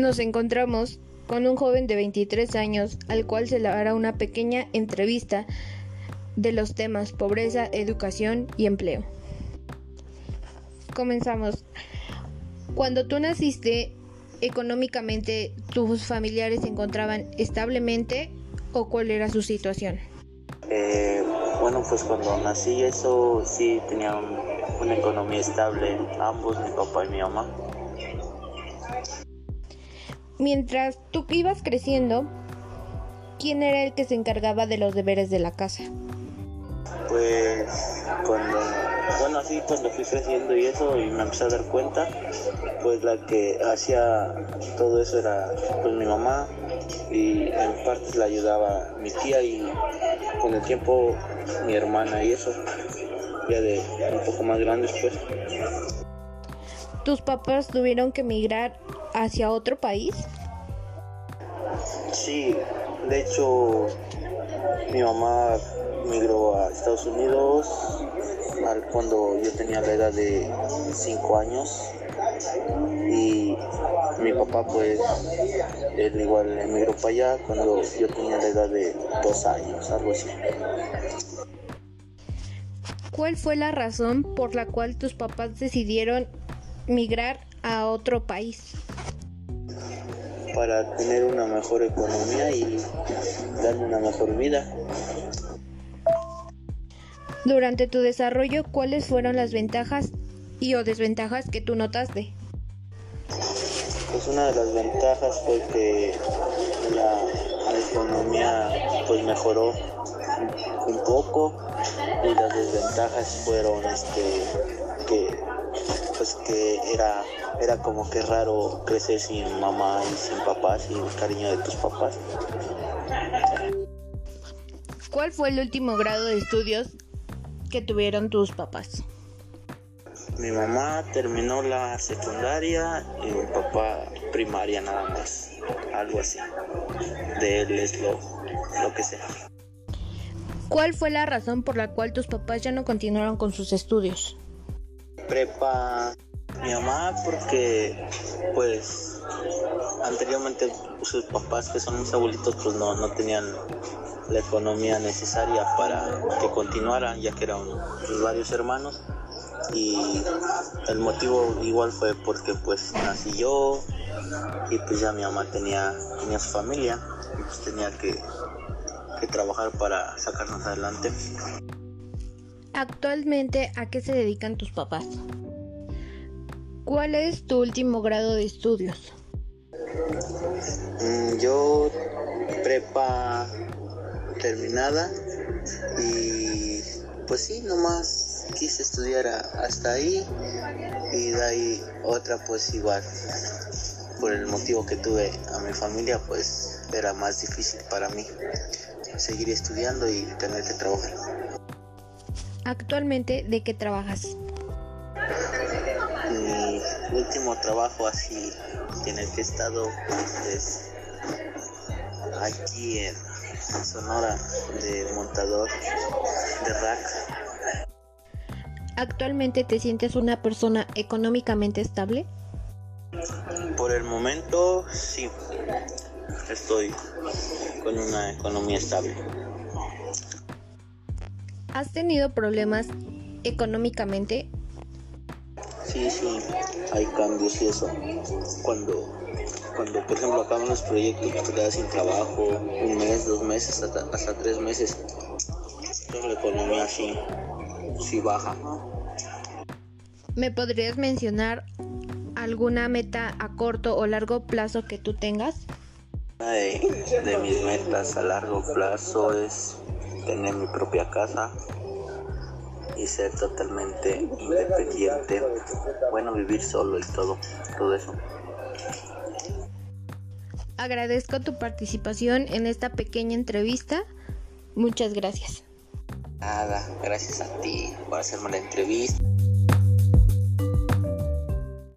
nos encontramos con un joven de 23 años al cual se le hará una pequeña entrevista de los temas pobreza, educación y empleo. Comenzamos. Cuando tú naciste, económicamente, ¿tus familiares se encontraban establemente o cuál era su situación? Eh, bueno, pues cuando nací eso sí tenía una economía estable, ambos, mi papá y mi mamá. Mientras tú ibas creciendo, ¿quién era el que se encargaba de los deberes de la casa? Pues cuando, bueno, así cuando fui creciendo y eso y me empecé a dar cuenta, pues la que hacía todo eso era pues mi mamá y en partes la ayudaba mi tía y con el tiempo mi hermana y eso, ya de un poco más grandes pues. ¿Tus papás tuvieron que emigrar hacia otro país? Sí, de hecho mi mamá migró a Estados Unidos cuando yo tenía la edad de 5 años y mi papá pues él igual emigró para allá cuando yo tenía la edad de 2 años, algo así. ¿Cuál fue la razón por la cual tus papás decidieron migrar a otro país? Para tener una mejor economía y darle una mejor vida. Durante tu desarrollo, ¿cuáles fueron las ventajas y o desventajas que tú notaste? Pues una de las ventajas fue que la, economía pues mejoró un, poco y las desventajas fueron este que pues que era era como que raro crecer sin mamá y sin papá, sin el cariño de tus papás. ¿Cuál fue el último grado de estudios que tuvieron tus papás? Mi mamá terminó la secundaria y mi papá primaria nada más, algo así. De él es lo, lo que sea. ¿Cuál fue la razón por la cual tus papás ya no continuaron con sus estudios? Prepa mi mamá porque pues anteriormente sus papás que son mis abuelitos pues no, no tenían la economía necesaria para que continuaran, ya que eran pues, varios hermanos. Y el motivo igual fue porque pues nací yo y pues ya mi mamá tenía, tenía su familia y pues tenía que, que trabajar para sacarnos adelante. Actualmente, ¿a qué se dedican tus papás? ¿Cuál es tu último grado de estudios? Mm, yo prepa terminada y pues sí, nomás quise estudiar hasta ahí y de ahí otra pues igual. Por el motivo que tuve a mi familia pues era más difícil para mí seguir estudiando y tener que trabajar. Actualmente, ¿de qué trabajas? Mi último trabajo así en el que he estado es aquí en Sonora de montador de rack. ¿Actualmente te sientes una persona económicamente estable? Por el momento sí, estoy con una economía estable. ¿Has tenido problemas económicamente? Sí, sí, hay cambios y eso. Cuando cuando por ejemplo acaban los proyectos te quedas sin trabajo un mes, dos meses, hasta, tres meses. Entonces la economía sí, sí baja. ¿Me podrías mencionar alguna meta a corto o largo plazo que tú tengas? Una de, de mis metas a largo plazo es tener mi propia casa y ser totalmente independiente, bueno, vivir solo y todo, todo eso. Agradezco tu participación en esta pequeña entrevista. Muchas gracias. Nada, gracias a ti por hacerme la entrevista.